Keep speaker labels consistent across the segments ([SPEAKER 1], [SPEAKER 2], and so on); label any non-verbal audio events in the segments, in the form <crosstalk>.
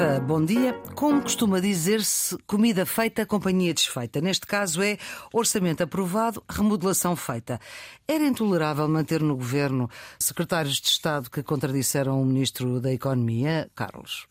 [SPEAKER 1] Viva, bom dia. Como costuma dizer-se, comida feita, companhia desfeita. Neste caso é orçamento aprovado, remodelação feita. Era intolerável manter no governo secretários de Estado que contradisseram o ministro da Economia, Carlos?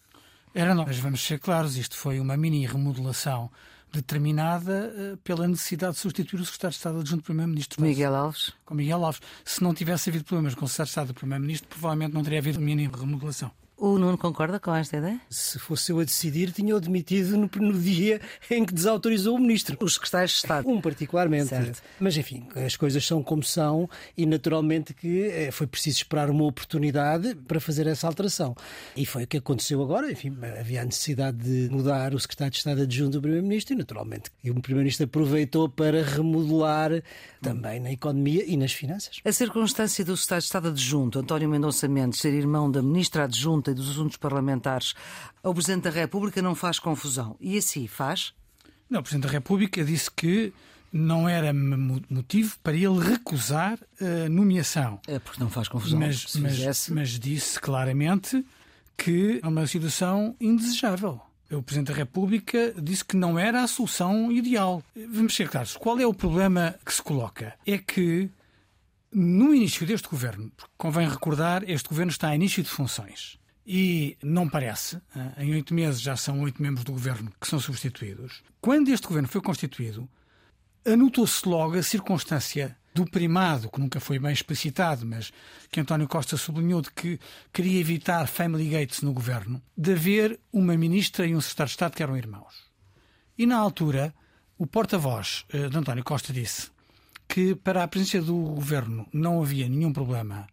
[SPEAKER 2] Era não, mas vamos ser claros, isto foi uma mini remodelação determinada uh, pela necessidade de substituir o secretário de Estado adjunto do Primeiro-Ministro.
[SPEAKER 1] Miguel Alves?
[SPEAKER 2] Com Miguel Alves. Se não tivesse havido problemas com o secretário de Estado do Primeiro-Ministro, provavelmente não teria havido mini remodelação.
[SPEAKER 1] O Nuno concorda com esta ideia?
[SPEAKER 3] Se fosse eu a decidir, tinha-o demitido no, no, dia em que desautorizou o ministro.
[SPEAKER 1] Os secretários de Estado.
[SPEAKER 3] Um particularmente. Certo. Mas enfim, as coisas são como são e naturalmente que eh, foi preciso esperar uma oportunidade para fazer essa alteração. E foi o que aconteceu agora. Enfim, havia a necessidade de mudar o secretário de Estado adjunto do Primeiro-Ministro e naturalmente e o Primeiro-Ministro aproveitou para remodelar também na economia e nas finanças.
[SPEAKER 1] A circunstância do secretário de Estado adjunto, António Mendonça Mendes, ser irmão da ministra adjunta e dos Assuntos Parlamentares ao Presidente da República não faz confusão. E assim faz?
[SPEAKER 2] Não, o Presidente da República disse que não era motivo para ele recusar a nomeação.
[SPEAKER 1] É porque não faz confusão.
[SPEAKER 2] Mas, mas, mas disse claramente que é uma situação indesejável. O Presidente da República disse que não era a solução ideal. Vamos ser claros. Qual é o problema que se coloca? É que no início deste governo, convém recordar, este governo está a início de funções. E não parece, eh, em oito meses já são oito membros do governo que são substituídos. Quando este governo foi constituído, anotou-se logo a circunstância do primado, que nunca foi bem explicitado, mas que António Costa sublinhou de que queria evitar family gates no governo, de haver uma ministra e um secretário de Estado que eram irmãos. E na altura, o porta-voz eh, de António Costa disse que para a presença do governo não havia nenhum problema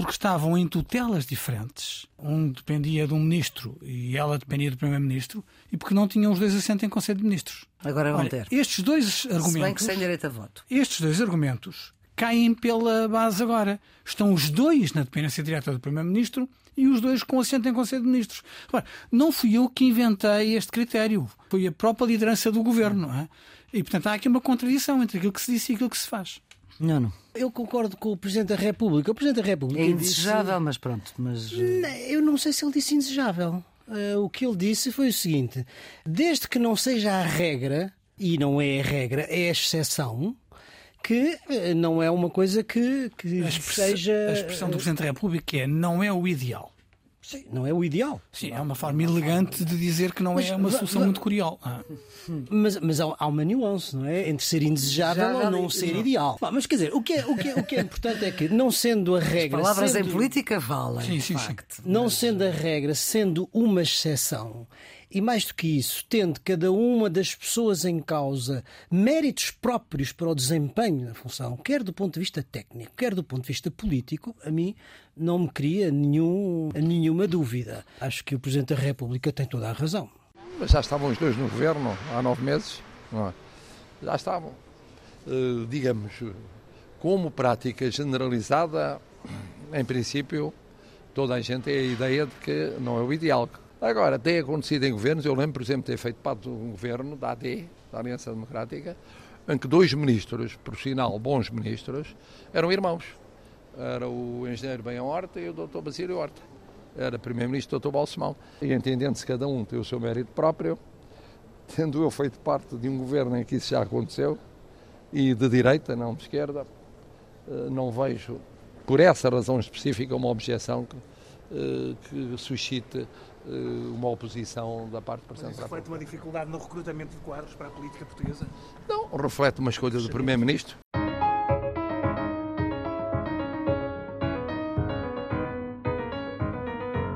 [SPEAKER 2] porque estavam em tutelas diferentes. Um dependia de um ministro e ela dependia do primeiro-ministro, e porque não tinham os dois assentos em Conselho de Ministros.
[SPEAKER 1] Agora vão Olha, ter.
[SPEAKER 2] Estes dois argumentos. Se
[SPEAKER 1] bem que sem direito a voto.
[SPEAKER 2] Estes dois argumentos caem pela base agora. Estão os dois na dependência direta do primeiro-ministro e os dois com assento em Conselho de Ministros. Agora, não fui eu que inventei este critério. Foi a própria liderança do governo. É? E, portanto, há aqui uma contradição entre aquilo que se disse e aquilo que se faz.
[SPEAKER 1] Não, não.
[SPEAKER 3] Eu concordo com o Presidente da República. O Presidente da República.
[SPEAKER 1] É indesejável, disse... mas pronto. Mas...
[SPEAKER 3] Eu não sei se ele disse indesejável. Uh, o que ele disse foi o seguinte: desde que não seja a regra, e não é a regra, é a exceção, que uh, não é uma coisa que, que
[SPEAKER 2] a seja. A expressão do Presidente da República é não é o ideal.
[SPEAKER 3] Sim, não é o ideal.
[SPEAKER 2] Sim, é uma forma elegante de dizer que não mas, é uma solução muito curial. Ah.
[SPEAKER 3] Mas, mas há, uma nuance, não é? Entre ser indesejável ou não ser não. ideal. Mas quer dizer, o que, é, o, que é, o que é importante é que, não sendo a regra.
[SPEAKER 1] As palavras
[SPEAKER 3] sendo,
[SPEAKER 1] em política valem.
[SPEAKER 2] Sim, sim, sim.
[SPEAKER 3] Não sendo a regra, sendo uma exceção, e mais do que isso, tendo cada uma das pessoas em causa méritos próprios para o desempenho da função, quer do ponto de vista técnico, quer do ponto de vista político, a mim não me cria nenhum, nenhuma dúvida. Acho que o Presidente da República tem toda a razão.
[SPEAKER 4] Mas já estavam os dois no governo há nove meses, é? já estavam. Uh, digamos, como prática generalizada, em princípio, toda a gente tem a ideia de que não é o ideal. Agora, tem acontecido em governos, eu lembro, por exemplo, ter feito parte de um governo da AD, da Aliança Democrática, em que dois ministros, por sinal bons ministros, eram irmãos. Era o engenheiro Benham Horta e o doutor Basílio Horta. Era primeiro-ministro doutor Balsemão. E entendendo-se cada um tem o seu mérito próprio, tendo eu feito parte de um governo em que isso já aconteceu, e de direita, não de esquerda, eh, não vejo, por essa razão específica, uma objeção que, eh, que suscite uma oposição da parte do Presidente
[SPEAKER 5] Mas reflete uma dificuldade no recrutamento de quadros para a política portuguesa?
[SPEAKER 4] Não, reflete uma escolha do Primeiro-Ministro.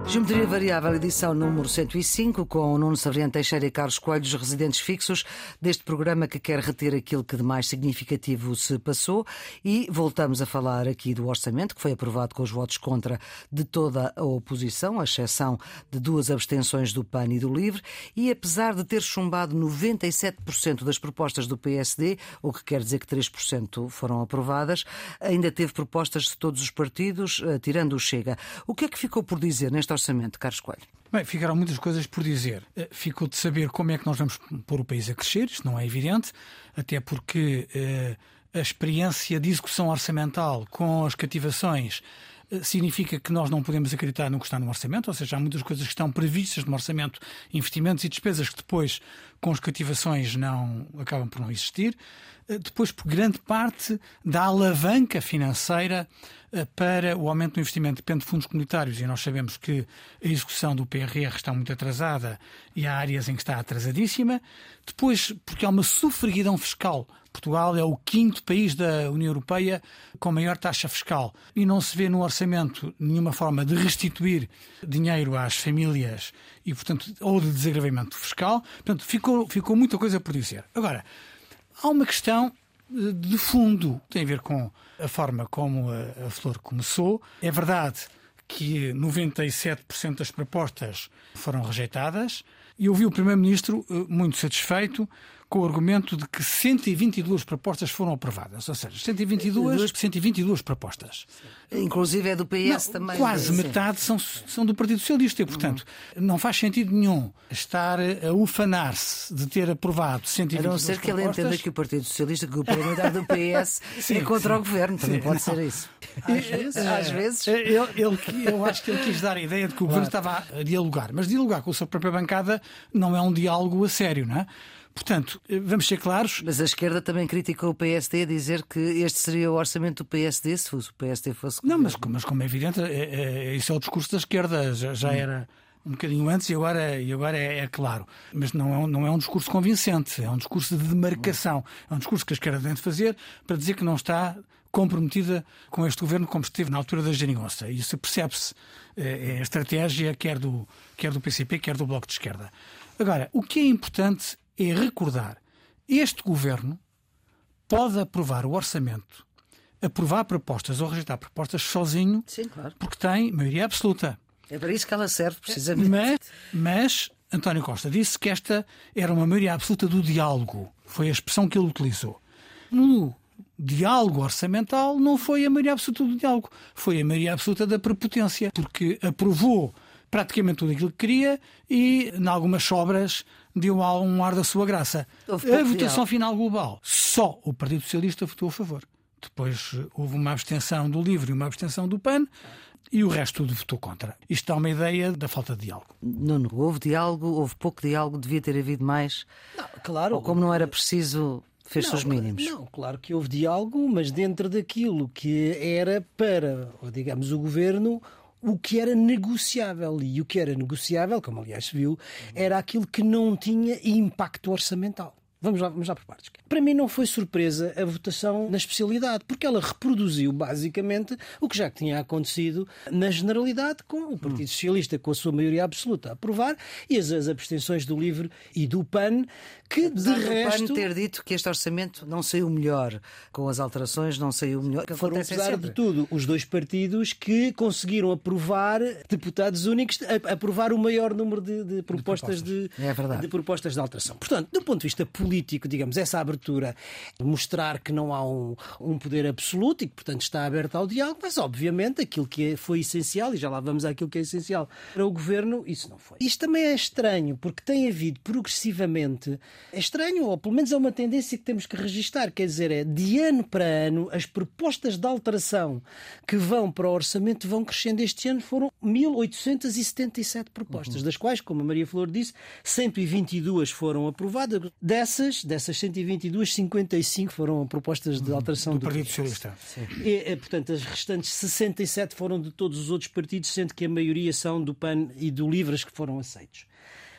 [SPEAKER 1] Geometria Variável, edição número 105, com Nuno Savriano Teixeira e Carlos Coelho, os residentes fixos deste programa que quer reter aquilo que de mais significativo se passou. E voltamos a falar aqui do orçamento, que foi aprovado com os votos contra de toda a oposição, à exceção de duas abstenções do PAN e do LIVRE. E apesar de ter chumbado 97% das propostas do PSD, o que quer dizer que 3% foram aprovadas, ainda teve propostas de todos os partidos, eh, tirando o Chega. O que é que ficou por dizer neste orçamento? Carlos Coelho?
[SPEAKER 2] Bem, ficaram muitas coisas por dizer. Eh, ficou de saber como é que nós vamos pôr o país a crescer, isto não é evidente, até porque eh, a experiência de execução orçamental com as cativações significa que nós não podemos acreditar no que está no orçamento, ou seja, há muitas coisas que estão previstas no orçamento, investimentos e despesas que depois, com as cativações, não acabam por não existir. Eh, depois, por grande parte da alavanca financeira eh, para o aumento do investimento depende de fundos comunitários e nós sabemos que a execução do PRR está muito atrasada e há áreas em que está atrasadíssima. Depois, porque há uma sofreguidão fiscal. Portugal é o quinto país da União Europeia com maior taxa fiscal e não se vê no orçamento nenhuma forma de restituir dinheiro às famílias e, portanto, ou de desagravamento fiscal. Portanto, ficou, ficou muita coisa por dizer. Agora, há uma questão eh, de fundo, tem a ver com a forma como a, a Flor começou. É verdade que 97% das propostas foram rejeitadas e eu vi o Primeiro-Ministro eh, muito satisfeito com o argumento de que 122 propostas foram aprovadas. Ou seja, 122, 122 propostas.
[SPEAKER 1] Inclusive é do PS
[SPEAKER 2] não,
[SPEAKER 1] também.
[SPEAKER 2] Quase metade são, são do Partido Socialista e, portanto, uhum. não faz sentido nenhum estar a ufanar-se de ter aprovado 122
[SPEAKER 1] A não ser que ele entenda que o Partido Socialista, que o parlamentar do PS <laughs> sim, é contra sim. o governo. Também sim, pode não. ser isso. Às vezes. Às vezes.
[SPEAKER 2] Ele, ele, eu acho que ele quis dar a ideia de que o claro. governo estava a dialogar. Mas dialogar com a sua própria bancada não é um diálogo a sério, não é? Portanto, vamos ser claros.
[SPEAKER 1] Mas a esquerda também criticou o PSD a dizer que este seria o orçamento do PSD se o PSD fosse.
[SPEAKER 2] Não, mas, mas como é evidente, é, é, isso é o discurso da esquerda, já, já era um bocadinho antes e agora, e agora é, é, claro. Mas não é, um, não é um discurso convincente, é um discurso de demarcação. É um discurso que a esquerda tem de fazer para dizer que não está comprometida com este governo como esteve na altura da geringonça. E isso percebe-se. É, é a estratégia quer do, quer do PCP, quer do Bloco de Esquerda. Agora, o que é importante é recordar: este governo pode aprovar o orçamento, aprovar propostas ou rejeitar propostas sozinho,
[SPEAKER 1] Sim, claro.
[SPEAKER 2] porque tem maioria absoluta.
[SPEAKER 1] É para isso que ela serve, precisamente.
[SPEAKER 2] Mas, mas António Costa disse que esta era uma maioria absoluta do diálogo. Foi a expressão que ele utilizou. No diálogo orçamental não foi a maioria absoluta do diálogo, foi a maioria absoluta da prepotência, porque aprovou praticamente tudo aquilo que queria e, em algumas sobras, deu um ar da sua graça. A votação final global, só o Partido Socialista votou a favor. Depois eh, houve uma abstenção do LIVRE e uma abstenção do PAN e o resto tudo votou contra. Isto dá uma ideia da falta de diálogo.
[SPEAKER 1] Não, houve diálogo, houve pouco diálogo, devia ter havido mais.
[SPEAKER 3] Não, claro.
[SPEAKER 1] Ou como não era preciso, fez seus mínimos.
[SPEAKER 3] Não, claro que houve diálogo, mas dentro daquilo que era para, digamos, o governo o que era negociável. E o que era negociável, como aliás se viu, era aquilo que não tinha impacto orçamental. Vamos lá, vamos lá por partes. Para mim não foi surpresa a votação na especialidade, porque ela reproduziu basicamente o que já tinha acontecido na generalidade com o Partido Socialista, com a sua maioria absoluta a aprovar, e as, as abstenções do LIVRE e do PAN, que
[SPEAKER 1] Apesar
[SPEAKER 3] de resto...
[SPEAKER 1] PAN ter dito que este orçamento não saiu melhor, com as alterações não saiu melhor. Que
[SPEAKER 3] Foram, apesar sempre. de tudo, os dois partidos que conseguiram aprovar deputados únicos, aprovar o maior número de, de propostas de,
[SPEAKER 1] de, é
[SPEAKER 3] de propostas de alteração. Portanto, do ponto de vista político, político, digamos, essa abertura, mostrar que não há um, um poder absoluto e que, portanto, está aberto ao diálogo, mas, obviamente, aquilo que é, foi essencial, e já lá vamos àquilo que é essencial para o governo, isso não foi. Isto também é estranho, porque tem havido progressivamente, é estranho, ou pelo menos é uma tendência que temos que registar, quer dizer, é de ano para ano, as propostas de alteração que vão para o orçamento vão crescendo. Este ano foram 1877 propostas, uhum. das quais, como a Maria Flor disse, 122 foram aprovadas. Dessas, dessas, dessas 122, 55 foram propostas de alteração
[SPEAKER 2] do, do Partido Socialista.
[SPEAKER 3] E, é, portanto, as restantes 67 foram de todos os outros partidos, sendo que a maioria são do PAN e do Livres que foram aceitos.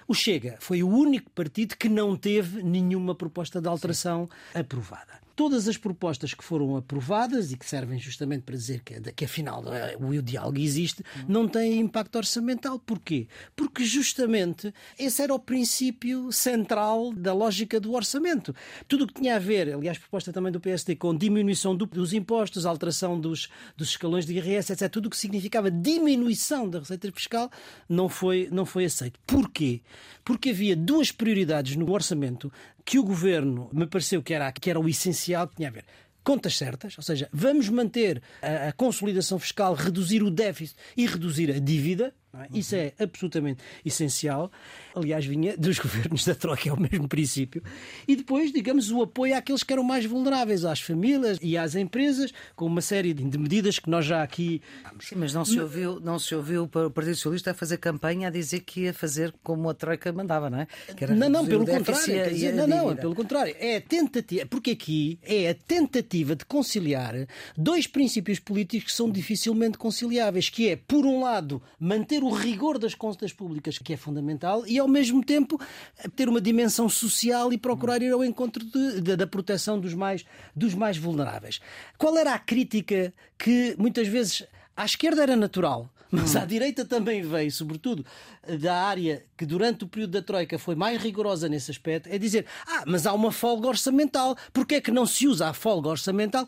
[SPEAKER 3] O Chega foi o único partido que não teve nenhuma proposta de alteração Sim. aprovada todas as propostas que foram aprovadas e que servem justamente para dizer que, que afinal é, o diálogo existe, não têm impacto orçamental. Porquê? Porque justamente esse era o princípio central da lógica do orçamento. Tudo o que tinha a ver, aliás, proposta também do PSD, com diminuição do, dos impostos, alteração dos, dos escalões de IRS, etc., tudo o que significava diminuição da receita fiscal, não foi, não foi aceito. Porquê? Porque havia duas prioridades no orçamento que o governo me pareceu que era, que era o essencial que tinha a ver. Contas certas, ou seja, vamos manter a, a, consolidação fiscal, reduzir o déficit e reduzir a dívida, É? Isso é absolutamente essencial. Aliás, vinha <laughs> dos governos da Troika, é o mesmo princípio. E depois, digamos, o apoio àqueles que eram mais vulneráveis, às famílias e às empresas, com uma série de medidas que nós já aqui.
[SPEAKER 1] Sim, mas não se ouviu, não se ouviu o Partido Socialista a fazer campanha a dizer que ia fazer como a Troika mandava, não é?
[SPEAKER 3] não, não, pelo contrário. Dizer, não, não, é pelo contrário. É a tentativa, porque aqui é a tentativa de conciliar dois princípios políticos que são dificilmente conciliáveis, que é, por um lado, manter o rigor das contas públicas, que é fundamental, e ao mesmo tempo ter uma dimensão social e procurar ir ao encontro de, de, da proteção dos mais, dos mais vulneráveis. Qual era a crítica que muitas vezes à esquerda era natural? Mas à direita também veio, sobretudo da área que durante o período da Troika foi mais rigorosa nesse aspecto, é dizer: ah, mas há uma folga orçamental, porquê é que não se usa a folga orçamental?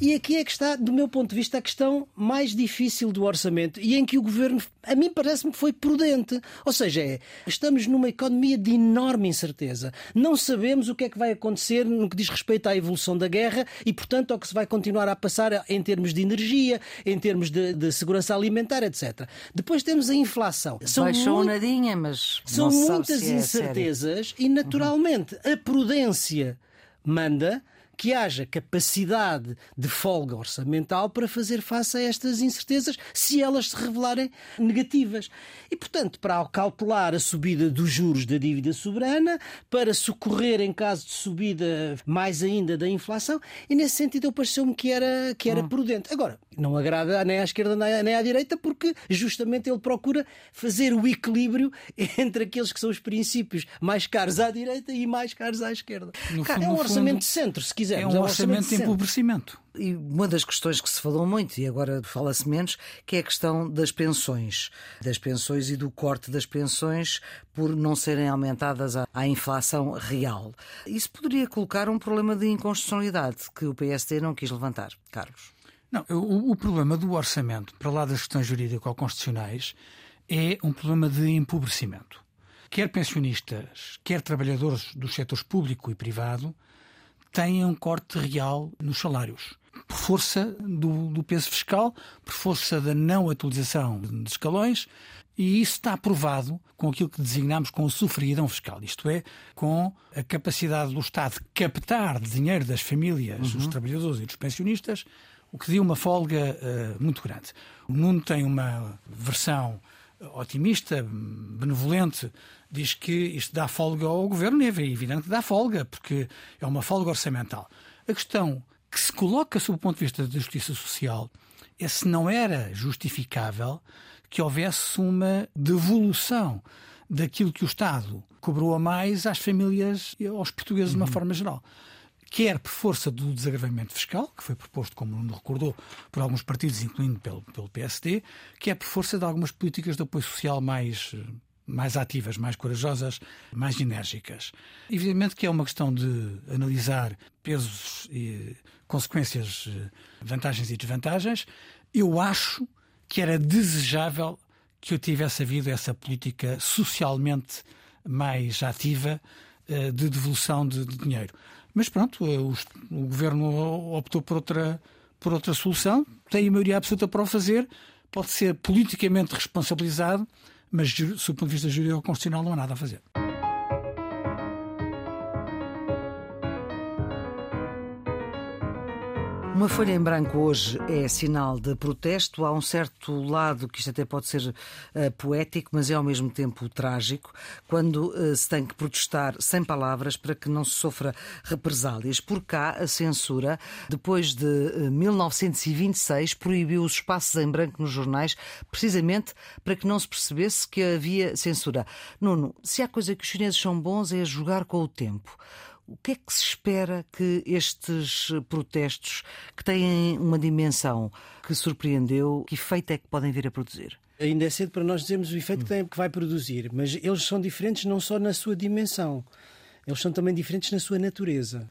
[SPEAKER 3] E aqui é que está, do meu ponto de vista, a questão mais difícil do orçamento e em que o governo, a mim parece-me que foi prudente. Ou seja, é, estamos numa economia de enorme incerteza. Não sabemos o que é que vai acontecer no que diz respeito à evolução da guerra e, portanto, ao que se vai continuar a passar em termos de energia, em termos de, de segurança alimentar, etc. Depois temos a inflação.
[SPEAKER 1] São Baixou muito, nadinha, mas
[SPEAKER 3] são muitas é incertezas e, naturalmente, uhum. a prudência manda que haja capacidade de folga orçamental para fazer face a estas incertezas, se elas se revelarem negativas. E, portanto, para cautelar a subida dos juros da dívida soberana, para socorrer em caso de subida mais ainda da inflação, e nesse sentido eu pareceu-me que era, que era hum. prudente. Agora, não agrada nem à esquerda nem à direita, porque justamente ele procura fazer o equilíbrio <laughs> entre aqueles que são os princípios mais caros à direita e mais caros à esquerda. No é um orçamento fundo, de centro, se quisermos.
[SPEAKER 2] É um, é um orçamento, de empobrecimento.
[SPEAKER 1] E uma das questões que se falou muito, e agora fala-se menos, que é a questão das pensões. Das pensões e do corte das pensões por não serem aumentadas à inflação real. Isso poderia colocar um problema de inconstitucionalidade que o PSD não quis levantar. Carlos.
[SPEAKER 2] Não, o, o problema do orçamento, para lá das questões jurídico-constitucionais, é um problema de empobrecimento. Quer pensionistas, quer trabalhadores dos setores público e privado têm um corte real nos salários por força do, do peso fiscal, por força da não atualização de escalões, e isso está aprovado com aquilo que designamos com a sofreguidão fiscal, isto é, com a capacidade do Estado de captar dinheiro das famílias, uhum. dos trabalhadores e dos pensionistas, o que deu uma folga uh, muito grande. O Nuno tem uma versão otimista, benevolente, diz que isto dá folga ao governo, e é evidente que dá folga, porque é uma folga orçamental. A questão que se coloca sob o ponto de vista da justiça social é se não era justificável que houvesse uma devolução daquilo que o Estado cobrou a mais às famílias e aos portugueses de uma uhum. forma geral. Quer por força do desagravamento fiscal, que foi proposto, como não recordou, por alguns partidos, incluindo pelo, pelo PSD, quer por força de algumas políticas de apoio social mais mais ativas, mais corajosas, mais enérgicas. Evidentemente que é uma questão de analisar pesos e consequências, eh, vantagens e desvantagens. Eu acho que era desejável que eu tivesse havido essa política socialmente mais ativa eh, de devolução de, dinheiro. Mas pronto, eh, o, governo optou por outra, por outra solução, tem a maioria absoluta para o fazer, pode ser politicamente responsabilizado mas, do ponto de vista jurídico-constitucional, não há nada a fazer.
[SPEAKER 1] Uma folha em branco hoje é sinal de protesto. Há um certo lado que isto até pode ser uh, poético, mas é ao mesmo tempo trágico, quando uh, se tem que protestar sem palavras para que não se sofra represálias. Por cá, a censura, depois de uh, eh, 1926, proibiu os espaços em branco nos jornais, precisamente para que não se percebesse que havia censura. Nuno, se há coisa que os chineses são bons é jogar com o tempo. O que é que se espera que estes protestos, que têm uma dimensão que surpreendeu, que efeito é que podem vir a produzir?
[SPEAKER 3] Ainda é cedo para nós dizermos o efeito que, que vai produzir, mas eles são diferentes não só na sua dimensão, eles são também diferentes na sua natureza.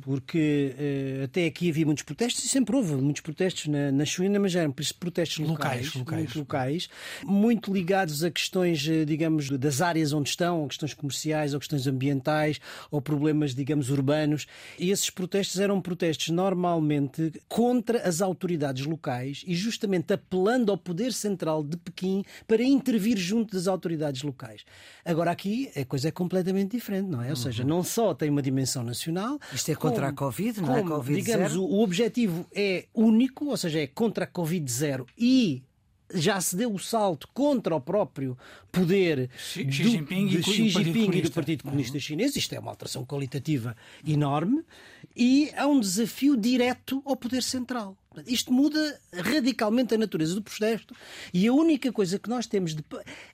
[SPEAKER 3] Porque uh, até aqui havia muitos protestos e sempre houve muitos protestos na, na China, mas eram protestos locais,
[SPEAKER 2] locais, locais.
[SPEAKER 3] Muito, locais, muito ligados a questões, eh, digamos, das áreas onde estão, questões comerciais ou questões ambientais ou problemas, digamos, urbanos. E esses protestos eram protestos normalmente contra as autoridades locais e justamente apelando ao poder central de Pequim para intervir junto das autoridades locais. Agora aqui a coisa é completamente diferente, não é? Ou seja, não só tem uma dimensão nacional.
[SPEAKER 1] Isto é contra a Covid, não é? Covid
[SPEAKER 3] digamos,
[SPEAKER 1] zero.
[SPEAKER 3] o, o objetivo é único, ou seja, é contra a Covid zero e já se deu o salto contra o próprio poder
[SPEAKER 2] Xi-
[SPEAKER 3] do,
[SPEAKER 2] Xi Jinping
[SPEAKER 3] de
[SPEAKER 2] e do
[SPEAKER 3] Xi
[SPEAKER 2] Partido
[SPEAKER 3] Jinping e do
[SPEAKER 2] Comunista.
[SPEAKER 3] Partido Comunista Chinês. Isto é uma alteração qualitativa enorme e há um desafio direto ao poder central. Isto muda radicalmente a natureza do protesto e a única coisa que nós temos de...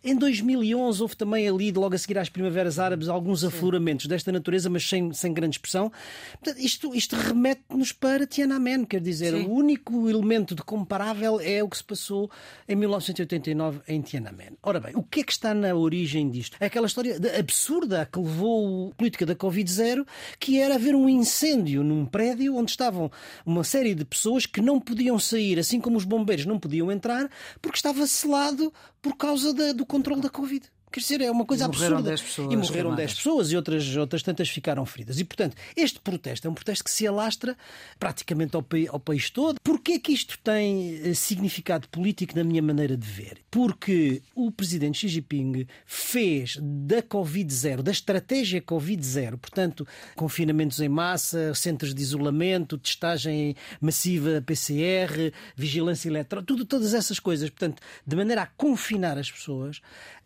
[SPEAKER 3] em 2011 houve também ali logo a seguir às primaveras árabes alguns afloramentos desta natureza mas sem, sem grande expressão Portanto, isto, isto remete-nos para Tiananmen quer dizer,
[SPEAKER 1] Sim.
[SPEAKER 3] o único elemento de comparável é o que se passou em 1989 em Tiananmen. Ora bem, o que é que está na origem disto? É aquela história absurda que levou a política da Covid-0, que era haver um incêndio num prédio onde estavam uma série de pessoas que não podiam sair, assim como os bombeiros não podiam entrar, porque estava selado por causa da- do controle da Covid. Quer dizer, é uma coisa
[SPEAKER 1] E morreram
[SPEAKER 3] absurda.
[SPEAKER 1] 10 pessoas
[SPEAKER 3] e morreram
[SPEAKER 1] queimadas.
[SPEAKER 3] 10 pessoas e outras, outras tantas ficaram feridas. E, portanto, este protesto é um protesto que se alastra praticamente ao, ao país todo. Porquê que isto tem eh, significado político na minha maneira de ver? Porque o presidente Xi Jinping fez da Covid-0, da estratégia Covid-0, portanto, confinamentos em massa, centros de isolamento, testagem massiva PCR, vigilância eletrónica, tudo, todas essas coisas, portanto, de maneira a confinar as pessoas,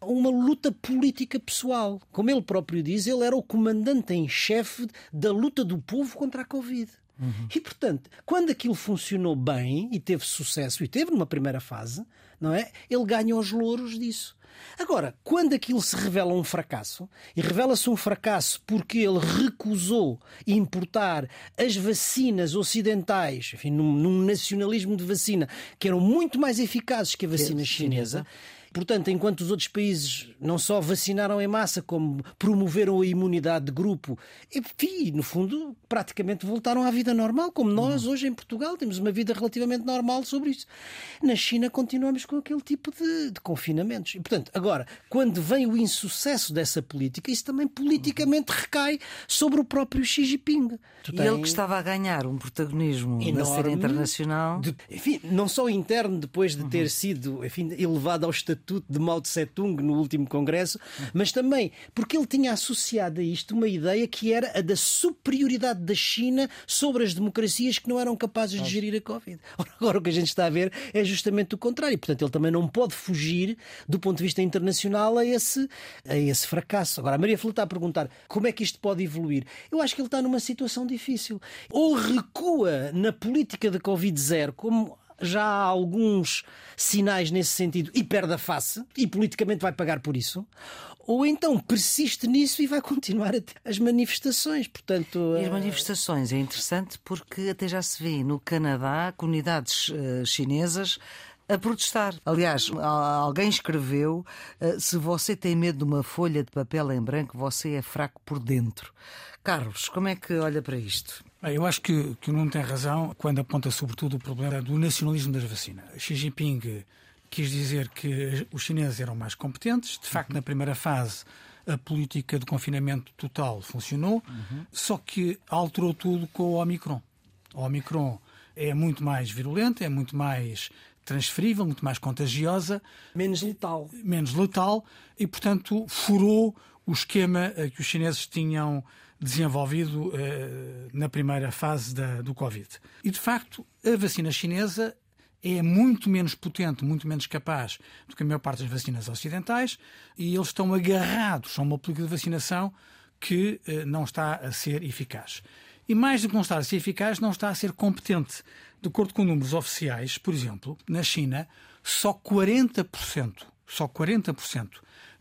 [SPEAKER 3] uma luta política pessoal. Como ele próprio diz, ele era o comandante em chefe da luta do povo contra a Covid. E, portanto, quando aquilo funcionou bem e teve sucesso, e teve numa primeira fase, não é? Ele ganha os louros disso. Agora, quando aquilo se revela um fracasso, e revela-se um fracasso porque ele recusou importar as vacinas ocidentais, enfim, num, num nacionalismo de vacina, que eram muito mais eficazes que a vacina chinesa, Portanto, enquanto os outros países não só vacinaram em massa, como promoveram a imunidade de grupo, enfim, no fundo, praticamente voltaram à vida normal, como nós hoje em Portugal temos uma vida relativamente normal sobre isso. Na China continuamos com aquele tipo de, de confinamentos. E, portanto, agora, quando vem o insucesso dessa política, isso também politicamente recai sobre o próprio Xi Jinping.
[SPEAKER 1] E ele que estava a ganhar um protagonismo na cena
[SPEAKER 3] enorme,
[SPEAKER 1] internacional.
[SPEAKER 3] de- enfim, não só interno, depois de ter sido enfim, elevado ao estatuto de Mao Tse Tung no último congresso, mas também porque ele tinha associado a isto uma ideia que era a da superioridade da China sobre as democracias que não eram capazes de gerir a Covid. <laughs> Ora, Agora o que a gente está a ver é justamente o contrário. Portanto, ele também não pode fugir, do ponto de vista internacional, a esse, a esse fracasso. Agora, a Maria Flor está a perguntar como é que isto pode evoluir. Eu acho que ele está numa situação difícil. Ou recua na política da Covid-0, como já há alguns sinais nesse sentido e perde a face e politicamente vai pagar por isso, ou então persiste nisso e vai continuar a ter as manifestações. Portanto,
[SPEAKER 1] E as
[SPEAKER 3] eh,
[SPEAKER 1] manifestações é interessante porque até já se vê no Canadá comunidades eh, chinesas a protestar. Aliás, alguém escreveu: eh, se você tem medo de uma folha de papel em branco, você é fraco por dentro. Carlos, como é que olha para isto?
[SPEAKER 2] Eu acho que, que o Nuno tem razão quando aponta sobretudo o problema do nacionalismo das vacinas. Xi Jinping quis dizer que os chineses eram mais competentes. De facto, na primeira fase, a política de confinamento total funcionou, só que alterou tudo com o Omicron. O Omicron é muito mais virulenta, é muito mais transferível, muito mais contagiosa,
[SPEAKER 3] menos letal.
[SPEAKER 2] menos letal e, portanto, furou o esquema que os chineses tinham desenvolvido eh, na primeira fase da- do Covid. E, de facto, a vacina chinesa é muito menos potente, muito menos capaz do que a maior parte das vacinas ocidentais e eles estão agarrados a uma política de vacinação que eh, não está a ser eficaz. E mais do que não estar a ser eficaz, não está a ser competente. De acordo com números oficiais, por exemplo, na China, só 40%, só 40%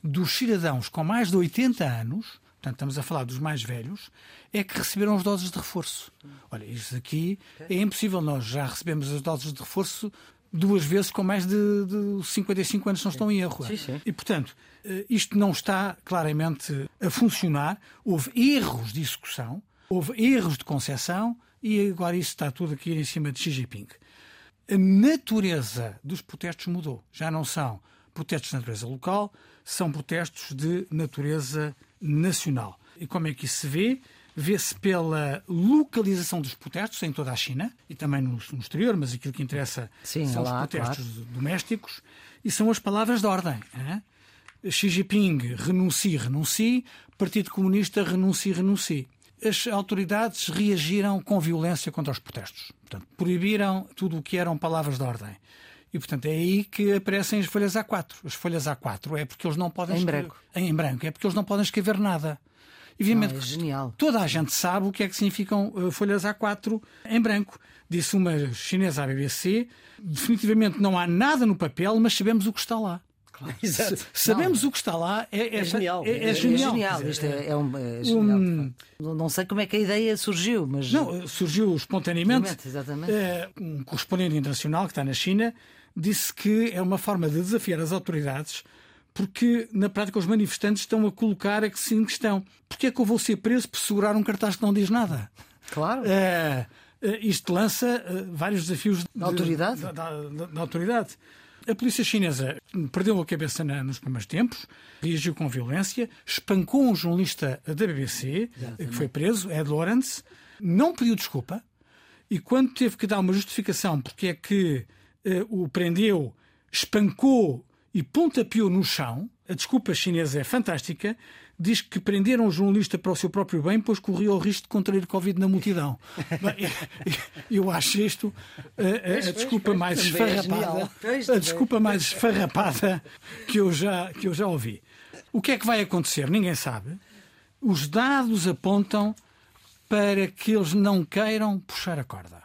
[SPEAKER 2] dos cidadãos com mais de 80 anos, portanto estamos a falar dos mais velhos, é que receberam as doses de reforço. Olha, isto aqui é impossível. Nós já recebemos as doses de reforço duas vezes com mais de, de 55 anos, se não estou em erro.
[SPEAKER 1] Sim, sim.
[SPEAKER 2] E, portanto, eh, isto não está claramente a funcionar. Houve erros de execução. houve erros de concepção e agora isso está tudo aqui em cima de Xi Jinping. A natureza dos protestos mudou. Já não são protestos de natureza local, são protestos de natureza nacional. E como é que isso se vê? Vê-se pela localização dos protestos em toda a China e também no, no exterior, mas aquilo que interessa
[SPEAKER 1] Sim,
[SPEAKER 2] são
[SPEAKER 1] lá,
[SPEAKER 2] os protestos
[SPEAKER 1] claro.
[SPEAKER 2] domésticos e são as palavras de ordem. hein? Xi Jinping renuncie, renuncie, Partido Comunista renuncie, renuncie. As autoridades reagiram com violência contra os protestos. Portanto, proibiram tudo o que eram palavras de ordem. E, portanto, é aí que aparecem as folhas A4. As folhas A4 é porque eles não podem
[SPEAKER 1] Em
[SPEAKER 2] escrever-
[SPEAKER 1] branco.
[SPEAKER 2] Em branco. É porque eles não podem escrever nada. Evidente
[SPEAKER 1] Não, é
[SPEAKER 2] que
[SPEAKER 1] genial.
[SPEAKER 2] toda a gente sabe o que é que significam uh, folhas A4 em branco. Disse uma chinesa à BBC: definitivamente não há nada no papel, mas sabemos o que está lá.
[SPEAKER 3] Exato.
[SPEAKER 2] Se- sabemos o que está lá, é,
[SPEAKER 3] É genial.
[SPEAKER 2] É, é
[SPEAKER 1] É
[SPEAKER 2] genial.
[SPEAKER 1] genial. Isto é, é um, é genial. de facto. Não- Não sei como é que a ideia surgiu, mas.
[SPEAKER 2] Não, surgiu espontaneamente.
[SPEAKER 1] Exatamente.
[SPEAKER 2] Eh, Um correspondente internacional que está na China disse que é uma forma de desafiar as autoridades porque, na prática, os manifestantes estão a colocar a que sim questão. Porquê é que eu vou ser preso por segurar um cartaz que não diz nada?
[SPEAKER 1] Claro.
[SPEAKER 2] Eh, isto lança eh, vários desafios de-
[SPEAKER 1] Da autoridade?
[SPEAKER 2] Da, da- da- da autoridade. A polícia chinesa perdeu a cabeça na- nos primeiros tempos, reagiu com violência, espancou um jornalista da BBC, que foi preso, Ed Lawrence, não pediu desculpa e quando teve que dar uma justificação porque é que o prendeu, espancou e pontapeou no chão, a desculpa chinesa é fantástica, diz que prenderam o jornalista para o seu próprio bem, pois corria o risco de contrair Covid na multidão. <laughs> Eu acho isto eh, a, a desculpa mais
[SPEAKER 3] é
[SPEAKER 2] esfarrapada, a desculpa mais esfarrapada que eu já que eu já ouvi. O que é que vai acontecer? Ninguém sabe. Os dados apontam para que eles não queiram puxar a corda.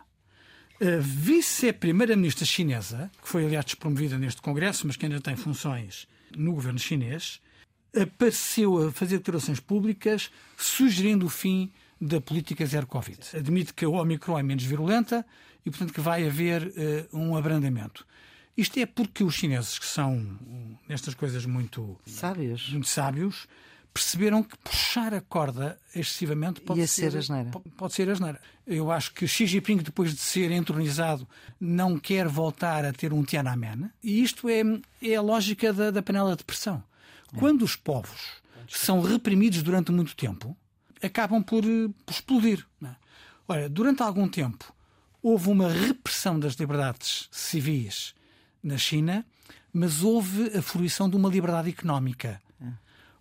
[SPEAKER 2] A vice-primeira-ministra chinesa, que foi aliás despromovida neste Congresso, mas que ainda tem funções no governo chinês, apareceu a fazer declarações públicas sugerindo o fim da política zero Covid. Admite que a Omicron é menos virulenta e, portanto, que vai haver eh, um abrandamento. Isto é porque os chineses, que são, hum, nestas coisas, muito
[SPEAKER 1] Sábios.
[SPEAKER 2] muito sábios, perceberam que puxar a corda excessivamente pode
[SPEAKER 1] Ia ser asneira.
[SPEAKER 2] po- Pode ser asneira. Eu acho que Xi Jinping, depois de ser entronizado, não quer voltar a ter um Tiananmen. E isto é, é a lógica da, da panela de pressão. Quando os povos são reprimidos durante muito tempo, acabam por, eh, por explodir. é? Olha, durante algum tempo houve uma repressão das liberdades civis na China, mas houve a fruição de uma liberdade económica.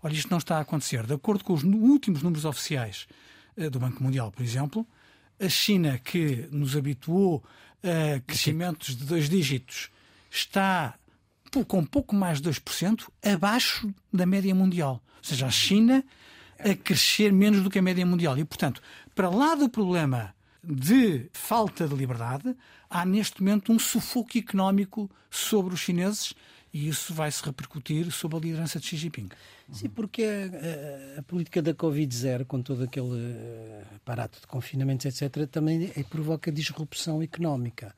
[SPEAKER 2] Olha, isto não está a acontecer. De acordo com os últimos números oficiais eh, do Banco Mundial, por exemplo, a China, que nos habituou a crescimentos de dois dígitos, está com pouco mais de 2% abaixo da média mundial. Ou seja, a China a crescer menos do que a média mundial. E, portanto, para lá do problema de falta de liberdade, há neste momento um sufoco económico sobre os chineses e isso vai se repercutir sobre a liderança de Xi Jinping.
[SPEAKER 3] Sim, porque a, a- a política da Covid-0, com todo aquele eh, aparato de confinamentos, etc., também eh, provoca disrupção económica.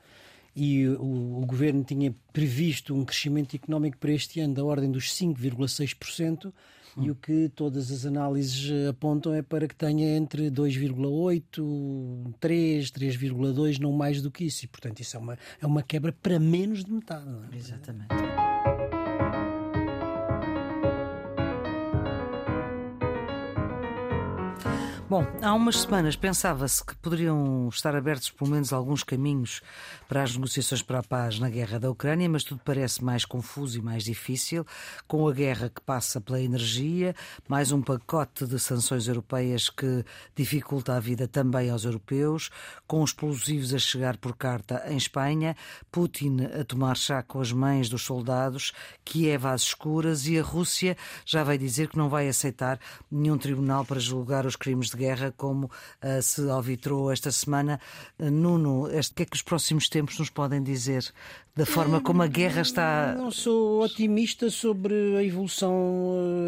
[SPEAKER 3] E o, o governo tinha previsto um crescimento económico para este ano da ordem dos 5,6%, e o que todas as análises eh, apontam é para que tenha entre 2,8%, 3%, 3,2%, não mais do que isso. E, portanto, isso é uma, é uma quebra para menos de metade. não é?
[SPEAKER 1] Exatamente. Bom, há umas semanas pensava-se que poderiam estar abertos pelo menos alguns caminhos para as negociações para a paz na guerra da Ucrânia, mas tudo parece mais confuso e mais difícil, com a guerra que passa pela energia, mais um pacote de sanções europeias que dificulta a vida também aos europeus, com explosivos a chegar por carta em Espanha, Putin a tomar chá com as mães dos soldados, Kiev às escuras e a Rússia já vai dizer que não vai aceitar nenhum tribunal para julgar os crimes de guerra, como ah, se alvitrou esta semana. Ah, Nuno, este, o que é que os próximos tempos nos podem dizer da forma como a guerra está.
[SPEAKER 3] Não sou otimista sobre a evolução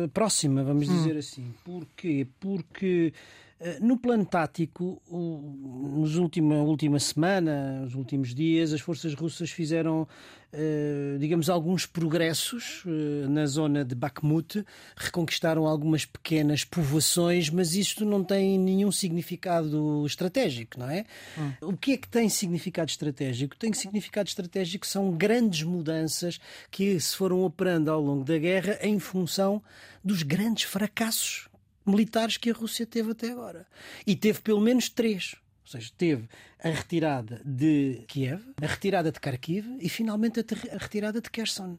[SPEAKER 3] eh, próxima, vamos
[SPEAKER 1] Hum.
[SPEAKER 3] dizer assim. Porquê? Porque Eh, no plano tático, nos última última semana, nos últimos dias, as forças russas fizeram, eh, digamos, alguns progressos eh, na zona de Bakhmut, reconquistaram algumas pequenas povoações, mas isto não tem nenhum significado estratégico, não é? Hum. O que é que tem significado estratégico? Tem significado estratégico são grandes mudanças que se foram operando ao longo da guerra em função dos grandes fracassos militares que a Rússia teve até agora. E teve pelo menos três. Ou seja, teve a retirada de Kiev, a retirada de Kharkiv e finalmente a retirada de Kherson.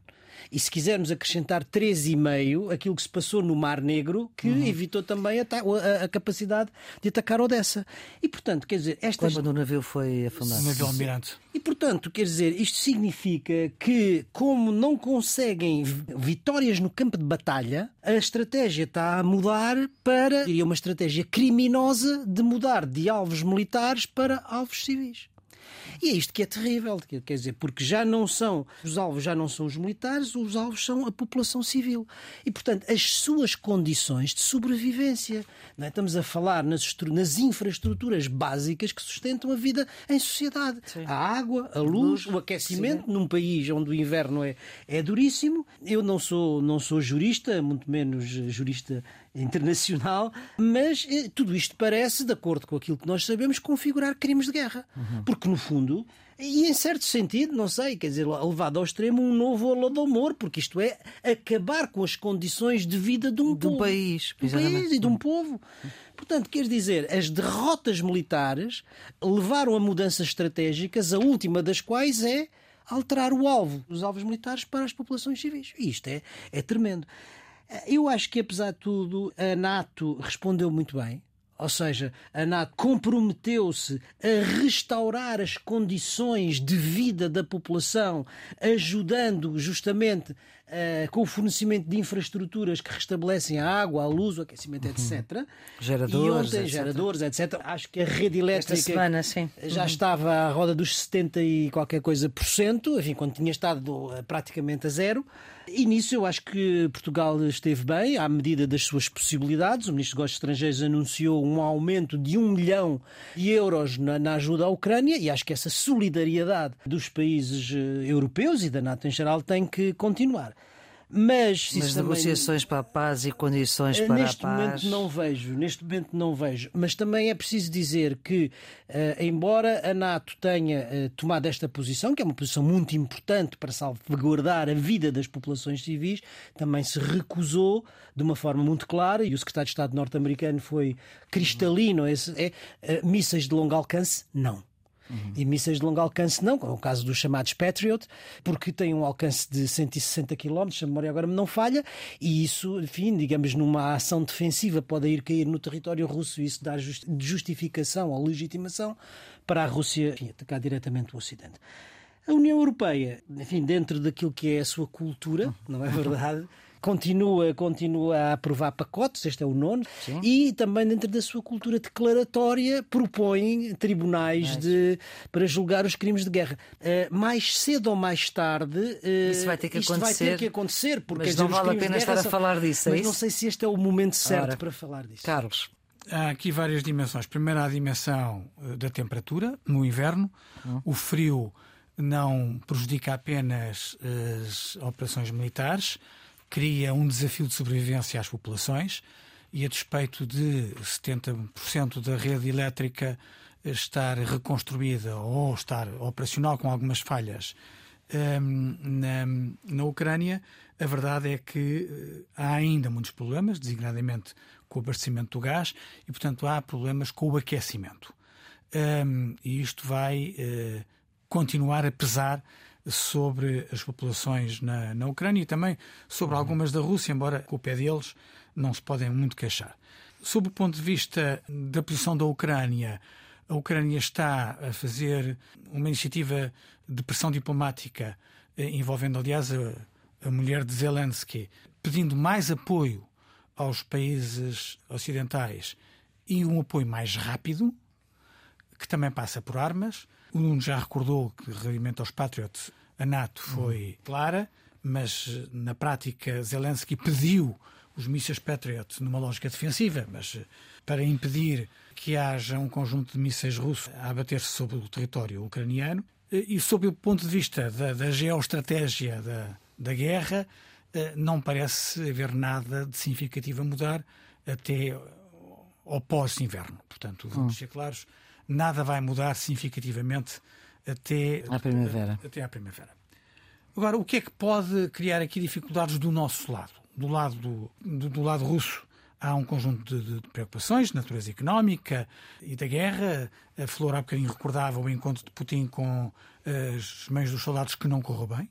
[SPEAKER 3] E se quisermos acrescentar 3,5, aquilo que se passou no Mar Negro, que uhum. evitou também a, a, a, capacidade de atacar Odessa. E portanto, quer dizer, estas.
[SPEAKER 1] Quando o navio foi afundado. O
[SPEAKER 2] navio almirante.
[SPEAKER 3] E portanto, quer dizer, isto significa que, como não conseguem vitórias no campo de batalha, a estratégia está a mudar para, diria, uma estratégia criminosa de mudar de alvos militares para alvos civis. E é isto que é terrível, quer dizer, porque já não são, os alvos já não são os militares, os alvos são a população civil. E, portanto, as suas condições de sobrevivência. É? Estamos a falar nas, nas, infraestruturas básicas que sustentam a vida em sociedade. Sim. A água, a luz, o aquecimento, sim. num país onde o inverno é, é duríssimo. Eu não sou, não sou jurista, muito menos jurista internacional, mas eh, tudo isto parece, de acordo com aquilo que nós sabemos, configurar crimes de guerra. Uhum. Porque, no fundo, e em certo sentido, não sei, quer dizer, levado ao extremo um novo holodomor, porque isto é acabar com as condições de vida de um,
[SPEAKER 1] de um país.
[SPEAKER 3] De um país e de um povo. Portanto, quer dizer, as derrotas militares levaram a mudanças estratégicas, a última das quais é alterar o alvo, os alvos militares para as populações civis. E isto é, é tremendo. Eu acho que, apesar de tudo, a NATO respondeu muito bem. Ou seja, a NATO comprometeu-se a restaurar as condições de vida da população, ajudando justamente uh, com o fornecimento de infraestruturas que restabelecem a água, a luz, o aquecimento, etc.
[SPEAKER 1] Uhum. Geradores,
[SPEAKER 3] ontem, etc. geradores, etc. Acho que a rede elétrica
[SPEAKER 1] semana, já
[SPEAKER 3] uhum. estava à roda dos 70 e qualquer coisa por cento, enfim, quando tinha estado uh, praticamente a zero. E nisso eu acho que Portugal esteve bem, à medida das suas possibilidades. O Ministro dos Negócios Estrangeiros anunciou um aumento de um milhão de euros na, na ajuda à Ucrânia e acho que essa solidariedade dos países uh, europeus e da NATO em geral tem que continuar. Mas,
[SPEAKER 1] mas negociações também... para a paz e condições para
[SPEAKER 3] neste
[SPEAKER 1] a paz.
[SPEAKER 3] Neste momento não vejo, neste momento não vejo. Mas também é preciso dizer que, uh, embora a NATO tenha uh, tomado esta posição, que é uma posição muito importante para salvaguardar a vida das populações civis, também se recusou de uma forma muito clara, e o secretário de Estado norte-americano foi cristalino, é, é uh, mísseis de longo alcance, não. Uhum. E mísseis de longo alcance não, como é o caso dos chamados Patriot, porque têm um alcance de 160 km, a memória agora me não falha, e isso, enfim, digamos, numa ação defensiva pode ir cair no território russo e isso dar justificação ou legitimação para a Rússia enfim, atacar diretamente o Ocidente. A União Europeia, enfim, dentro daquilo que é a sua cultura, não é <laughs> verdade? Continua, continua a aprovar pacotes, este é o nono, Sim. e também dentro da sua cultura declaratória propõe tribunais de, para julgar os crimes de guerra. Uh, mais cedo ou mais tarde, uh,
[SPEAKER 1] isso vai ter que
[SPEAKER 3] isto
[SPEAKER 1] acontecer.
[SPEAKER 3] vai ter que acontecer, porque
[SPEAKER 1] mas não dizer, vale a pena estar a falar disso.
[SPEAKER 3] É mas
[SPEAKER 1] isso?
[SPEAKER 3] não sei se este é o momento certo Ora, para falar disso.
[SPEAKER 1] Carlos.
[SPEAKER 2] Há aqui várias dimensões. Primeiro, a dimensão eh, da temperatura no inverno. Hum. O frio não prejudica apenas as operações militares, cria um desafio de sobrevivência às populações e a despeito de 70% da rede elétrica estar reconstruída ou estar operacional com algumas falhas um, na, na Ucrânia, a verdade é que eh, há ainda muitos problemas, designadamente com o abastecimento do gás, e portanto há problemas com o aquecimento. Um, e isto vai uh, continuar a pesar sobre as populações na, na Ucrânia e também sobre algumas da Rússia, embora com o pé deles não se podem muito queixar. Sob o ponto de vista da posição da Ucrânia, a Ucrânia está a fazer uma iniciativa de pressão diplomática eh, envolvendo, aliás, a, a mulher de Zelensky, pedindo mais apoio aos países ocidentais e um apoio mais rápido, que também passa por armas. O Nuno já recordou que, relativamente aos Patriots, a NATO foi clara, mas na prática Zelensky pediu os mísseis Patriot numa lógica defensiva, mas eh, para impedir que haja um conjunto de mísseis russos a abater-se sobre o território ucraniano. Eh, e, sob o ponto de vista da, da geoestratégia da, da guerra, eh, não parece haver nada de significativo a mudar até ao pós-inverno. Portanto, vamos hum. ser claros, nada vai mudar significativamente até
[SPEAKER 1] à primavera.
[SPEAKER 2] Até à primavera. Agora, o que é que pode criar aqui dificuldades do nosso lado? Do lado, do, do, do lado russo há um conjunto de, de, preocupações de natureza económica e da guerra. A Flor há bocadinho recordava o encontro de Putin com as mães dos soldados que não correu bem.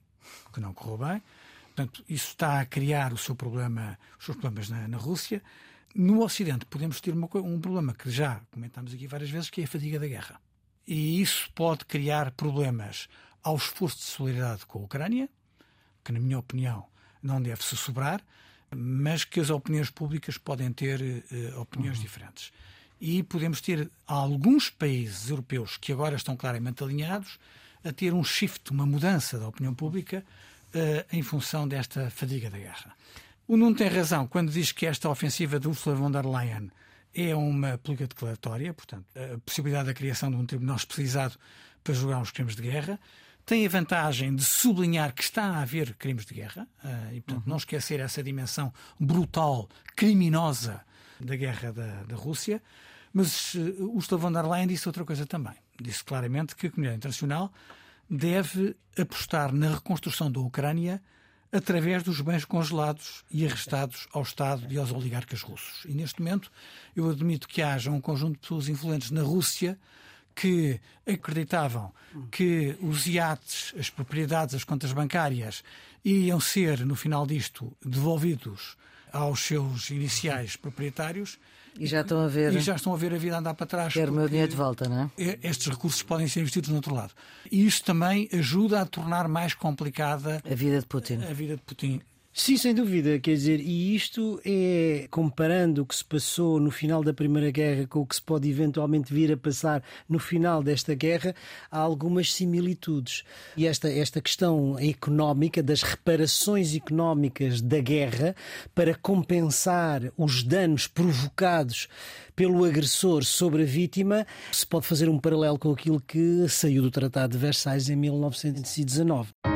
[SPEAKER 2] Que não correu bem. Portanto, isso está a criar o seu problema, os seus problemas na, na Rússia. No Ocidente podemos ter uma, um problema que já comentámos aqui várias vezes, que é a fadiga da guerra. E isso pode criar problemas ao esforço de solidariedade com a Ucrânia, que, na minha opinião, não deve se sobrar, mas que as opiniões públicas podem ter uh, opiniões uhum. diferentes. E podemos ter alguns países europeus que agora estão claramente alinhados a ter um shift, uma mudança da opinião pública uh, em função desta fadiga da guerra. O Nuno tem razão quando diz que esta ofensiva de Ursula von der Leyen é uma política declaratória, portanto, a possibilidade da criação de um tribunal especializado para julgar os crimes de guerra. Tem a vantagem de sublinhar que está a haver crimes de guerra uh, e, portanto, uhum. não esquecer essa dimensão brutal, criminosa da guerra da, da Rússia. Mas uh, Ursula von der Leyen disse outra coisa também. Disse claramente que a comunidade internacional deve apostar na reconstrução da Ucrânia através dos bens congelados e arrestados ao Estado e aos oligarcas russos. E neste momento eu admito que haja um conjunto de pessoas influentes na Rússia que acreditavam que os iates, as propriedades, as contas bancárias iam ser, no final disto, devolvidos aos seus iniciais proprietários
[SPEAKER 1] e já estão a ver.
[SPEAKER 2] E já estão a ver a vida andar para trás.
[SPEAKER 1] Quero o meu dinheiro de volta, não
[SPEAKER 2] é? Estes recursos podem ser investidos no outro lado. E isso também ajuda a tornar mais complicada
[SPEAKER 1] a vida de Putin.
[SPEAKER 2] A vida de Putin
[SPEAKER 3] Sim, sem dúvida. Quer dizer, e isto é comparando o que se passou no final da Primeira Guerra com o que se pode eventualmente vir a passar no final desta guerra, há algumas similitudes. E esta, esta questão económica, das reparações económicas da guerra, para compensar os danos provocados pelo agressor sobre a vítima, se pode fazer um paralelo com aquilo que saiu do Tratado de Versailles em 1919.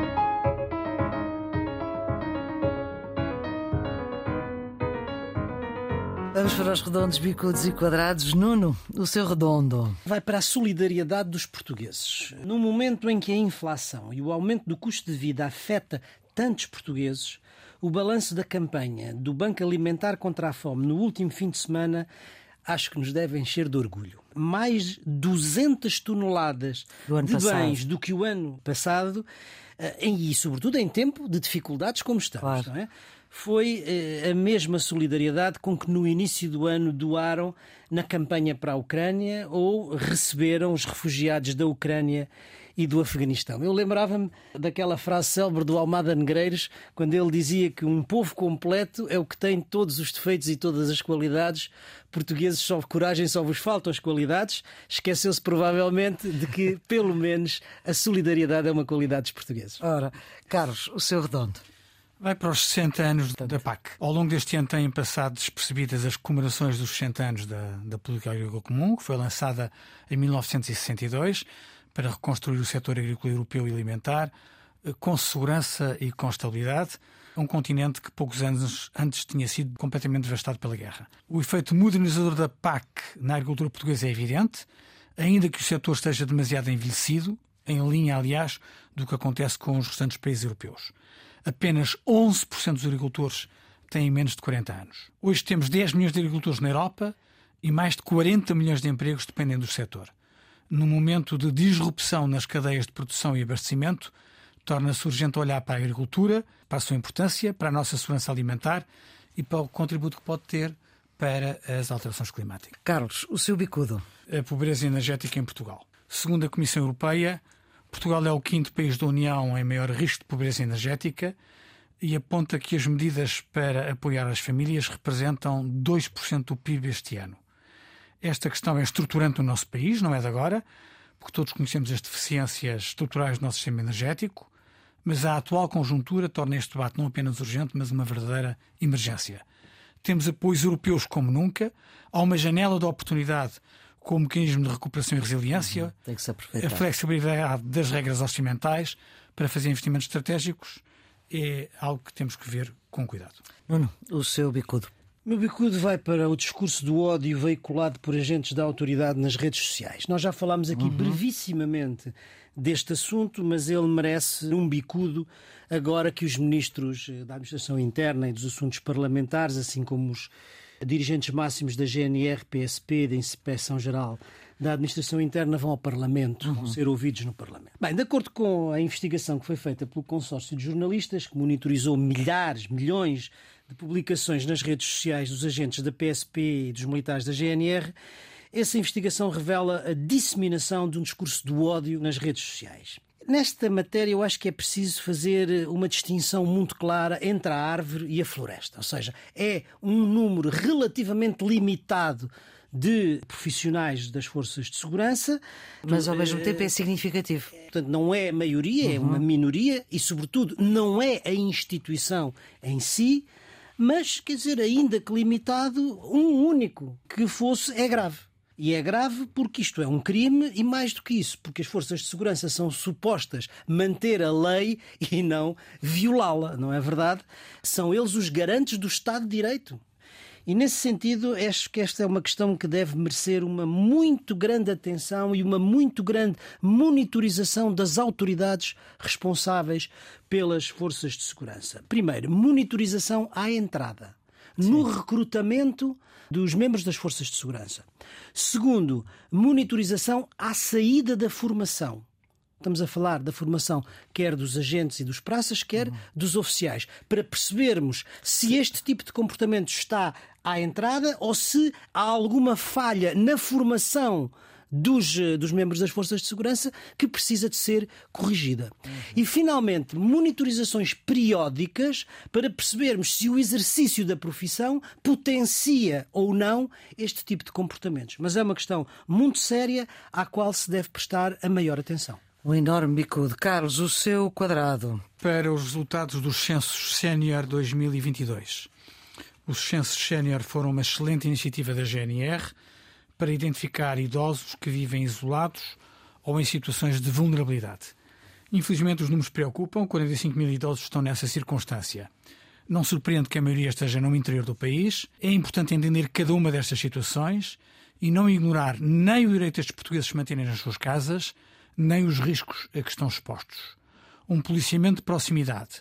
[SPEAKER 1] Vamos para os redondos, bicudos e quadrados. Nuno, o seu redondo.
[SPEAKER 3] Vai para a solidariedade dos portugueses. No momento em que a inflação e o aumento do custo de vida afeta tantos portugueses, o balanço da campanha do Banco Alimentar contra a Fome no último fim de semana acho que nos deve encher de orgulho. Mais 200 toneladas de passado. bens do que o ano passado eh, e, sobretudo, em tempo de dificuldades como estamos. Claro. Não é? Foi eh, a mesma solidariedade com que no início do ano doaram na campanha para a Ucrânia ou receberam os refugiados da Ucrânia e do Afeganistão. Eu lembrava-me daquela frase célebre do Almada Negreiros, quando ele dizia que um povo completo é o que tem todos os defeitos e todas as qualidades. Portugueses só coragem, só vos faltam as qualidades. Esqueceu-se provavelmente de que, pelo menos, a solidariedade é uma qualidade dos portugueses.
[SPEAKER 1] Ora, Carlos, o seu redondo.
[SPEAKER 2] Vai para os 60 anos da PAC. Ao longo deste ano têm passado despercebidas as comemorações dos 60 anos da, da Política Agrícola Comum, que foi lançada em 1962 para reconstruir o setor agrícola europeu e alimentar eh, com segurança e com estabilidade. Um continente que poucos anos antes tinha sido completamente devastado pela guerra. O efeito modernizador da PAC na agricultura portuguesa é evidente, ainda que o setor esteja demasiado envelhecido, em linha, aliás, do que acontece com os restantes países europeus apenas 11% dos agricultores têm menos de 40 anos. Hoje temos 10 milhões de agricultores na Europa e mais de 40 milhões de empregos dependem do setor. No momento de disrupção nas cadeias de produção e abastecimento, torna-se urgente olhar para a agricultura, para a sua importância, para a nossa segurança alimentar e para o contributo que pode ter para as alterações climáticas.
[SPEAKER 1] Carlos, o seu bicudo.
[SPEAKER 2] A pobreza energética em Portugal. Segundo a Comissão Europeia, Portugal é o quinto país da União em maior risco de pobreza energética e aponta que as medidas para apoiar as famílias representam 2% do PIB este ano. Esta questão é estruturante no nosso país, não é de agora, porque todos conhecemos as deficiências estruturais do nosso sistema energético, mas a atual conjuntura torna este debate não apenas urgente, mas uma verdadeira emergência. temos apoios europeus como nunca, há uma janela de oportunidade com o mecanismo de recuperação e resiliência,
[SPEAKER 1] uhum. Tem que se
[SPEAKER 2] a flexibilidade das regras orçamentais para fazer investimentos estratégicos é algo que temos que ver com cuidado.
[SPEAKER 1] Nuno, o seu bicudo.
[SPEAKER 3] O meu bicudo vai para o discurso do ódio veiculado por agentes da autoridade nas redes sociais. Nós já falámos aqui uhum. brevissimamente deste assunto, mas ele merece um bicudo agora que os ministros da Administração Interna e dos Assuntos Parlamentares, assim como os dirigentes máximos da GNR, PSP, da Inspeção Geral da Administração Interna vão ao Parlamento, uhum. vão ser ouvidos no Parlamento. Bem, de acordo com a investigação que foi feita pelo consórcio de jornalistas, que monitorizou milhares, milhões de publicações nas redes sociais dos agentes da PSP e dos militares da GNR, essa investigação revela a disseminação de um discurso do ódio nas redes sociais. Nesta matéria, eu acho que é preciso fazer uma distinção muito clara entre a árvore e a floresta. Ou seja, é um número relativamente limitado de profissionais das forças de segurança.
[SPEAKER 1] Mas ao mesmo tempo é significativo.
[SPEAKER 3] Portanto, não é a maioria, é uma minoria e, sobretudo, não é a instituição em si, mas, quer dizer, ainda que limitado, um único que fosse é grave. E é grave porque isto é um crime e mais do que isso, porque as forças de segurança são supostas manter a lei <laughs> e não violá-la, não é verdade? São eles os garantes do Estado de Direito. E nesse sentido, acho que esta é uma questão que deve merecer uma muito grande atenção e uma muito grande monitorização das autoridades responsáveis pelas forças de segurança. Primeiro, monitorização à entrada. No recrutamento dos membros das forças de segurança. Segundo, monitorização à saída da formação. Estamos a falar da formação quer dos agentes e dos praças, quer uhum. dos oficiais, para percebermos se este tipo de comportamento está à entrada ou se há alguma falha na formação dos, eh, dos membros das forças de segurança que precisa de ser corrigida. Uhum. E, finalmente, monitorizações periódicas para percebermos se o exercício da profissão potencia ou não este tipo de comportamentos. Mas é uma questão muito séria à qual se deve prestar a maior atenção.
[SPEAKER 1] Um enorme bico de Carlos, o seu quadrado.
[SPEAKER 2] Para os resultados dos censos Sénior 2022. Os censos Sénior foram uma excelente iniciativa da GNR para identificar idosos que vivem isolados ou em situações de vulnerabilidade. Infelizmente, os números preocupam, 45 mil idosos estão nessa circunstância. Não surpreende que a maioria esteja no interior do país. É importante entender cada uma destas situações e não ignorar nem o direito destes portugueses se manterem nas suas casas, nem os riscos a que estão expostos. Um policiamento de proximidade,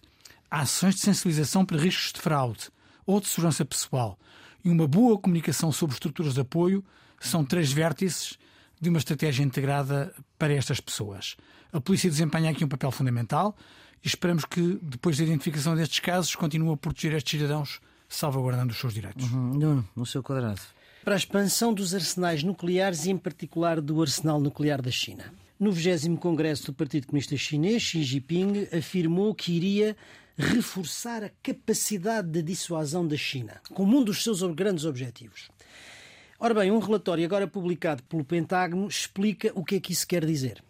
[SPEAKER 2] ações de sensibilização para riscos de fraude ou de segurança pessoal e uma boa comunicação sobre estruturas de apoio são três vértices de uma estratégia integrada para estas pessoas. A polícia desempenha aqui um papel fundamental e esperamos que, depois da identificação destes casos, continue a proteger estes cidadãos, salvaguardando os seus direitos.
[SPEAKER 1] Uhum. no seu quadrado.
[SPEAKER 3] Para a expansão dos arsenais nucleares e, em particular, do arsenal nuclear da China. No 20 Congresso do Partido Comunista Chinês, Xi Jinping afirmou que iria reforçar a capacidade de dissuasão da China, como um dos seus grandes objetivos. Ora bem, um relatório agora publicado pelo Pentágono explica o que é que isso quer dizer.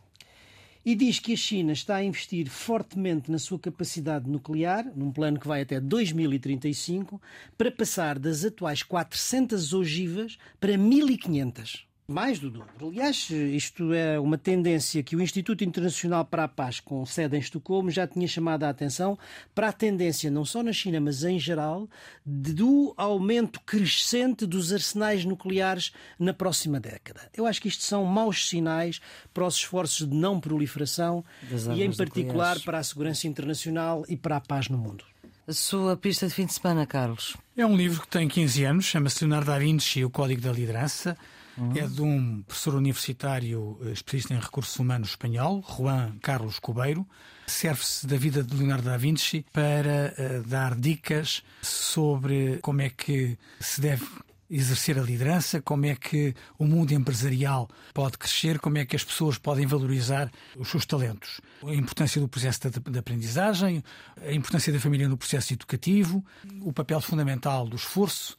[SPEAKER 3] E diz que a China está a investir fortemente na sua capacidade nuclear, num plano que vai até 2035, para passar das atuais 400 ogivas para 1500. Mais do dobro. Aliás, isto é uma tendência que o Instituto Internacional para a Paz, com sede em Estocolmo, já tinha chamado a atenção para a tendência, não só na China, mas em geral, do aumento crescente dos arsenais nucleares na próxima década. Eu acho que isto são maus sinais para os esforços de não proliferação e, em particular, nucleares. para a segurança internacional e para a paz no mundo.
[SPEAKER 1] A sua pista de fim de semana, Carlos?
[SPEAKER 2] É um livro que tem 15 anos, chama-se Leonardo da Vinci e o Código da Liderança. Uhum. É de um professor universitário eh, especialista em recursos humanos espanhol, Juan Carlos Cubeiro. Serve-se da vida de Leonardo da Vinci para uh, dar dicas sobre como é que se deve exercer a liderança, como é que o mundo empresarial pode crescer, como é que as pessoas podem valorizar os seus talentos. A importância do processo de aprendizagem, a importância da família no processo educativo, o papel fundamental do esforço,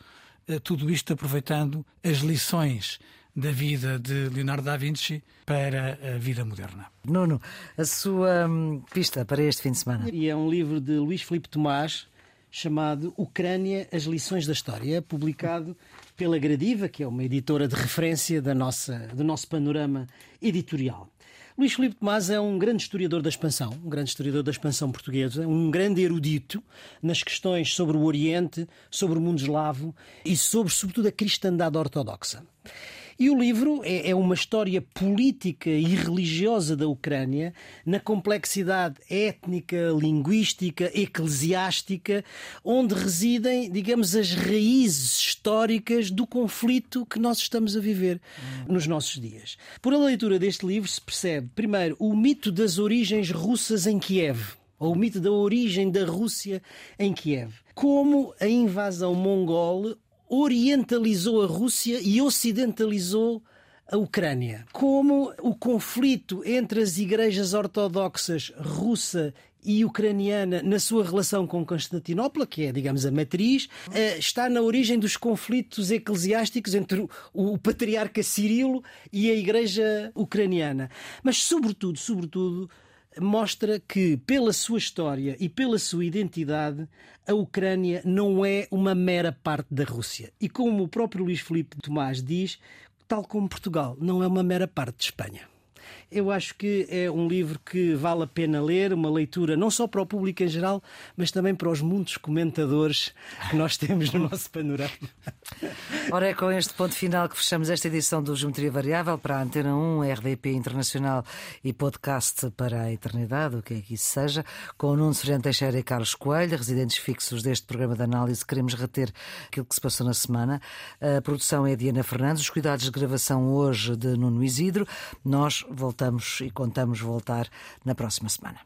[SPEAKER 2] tudo isto aproveitando as lições da vida de Leonardo da Vinci para a vida moderna.
[SPEAKER 1] Nuno, a sua hum, pista para este fim de semana?
[SPEAKER 3] E é um livro de Luís Filipe Tomás, chamado Ucrânia, as lições da história, é publicado pela Gradiva, que é uma editora de referência da nossa, do nosso panorama editorial. Luís Filipe Tomás é um grande historiador da expansão, um grande historiador da expansão portuguesa, um grande erudito nas questões sobre o Oriente, sobre o mundo eslavo e sobre, sobretudo, a cristandade ortodoxa. E o livro é, é, uma história política e religiosa da Ucrânia, na complexidade étnica, linguística, eclesiástica, onde residem, digamos, as raízes históricas do conflito que nós estamos a viver nos nossos dias. Por a leitura deste livro se percebe, primeiro, o mito das origens russas em Kiev ou o mito da origem da Rússia em Kiev. Como a invasão mongol orientalizou a Rússia e ocidentalizou a Ucrânia. Como o conflito entre as igrejas ortodoxas russa e ucraniana na sua relação com Constantinopla, que é, digamos, a matriz, eh, está na origem dos conflitos eclesiásticos entre o patriarca Cirilo e a igreja ucraniana. Mas, sobretudo, sobretudo, mostra que, pela sua história e pela sua identidade, a Ucrânia não é uma mera parte da Rússia. E como o próprio Luís Filipe Tomás diz, tal como Portugal, não é uma mera parte de Espanha. Eu acho que é um livro que vale a pena ler, uma leitura não só para o público em geral, mas também para os muitos comentadores que nós <laughs> temos no nosso panorama.
[SPEAKER 1] Ora, é com este ponto final que fechamos esta edição do Geometria Variável para a Antena 1, RDP Internacional e podcast para a eternidade, o que é que isso seja, com o Nuno Sereno Teixeira e Carlos Coelho, residentes fixos deste programa de análise. Queremos reter aquilo que se passou na semana. A produção é de Ana Fernandes, os cuidados de gravação hoje de Nuno Isidro. Nós voltamos e contamos voltar na próxima semana.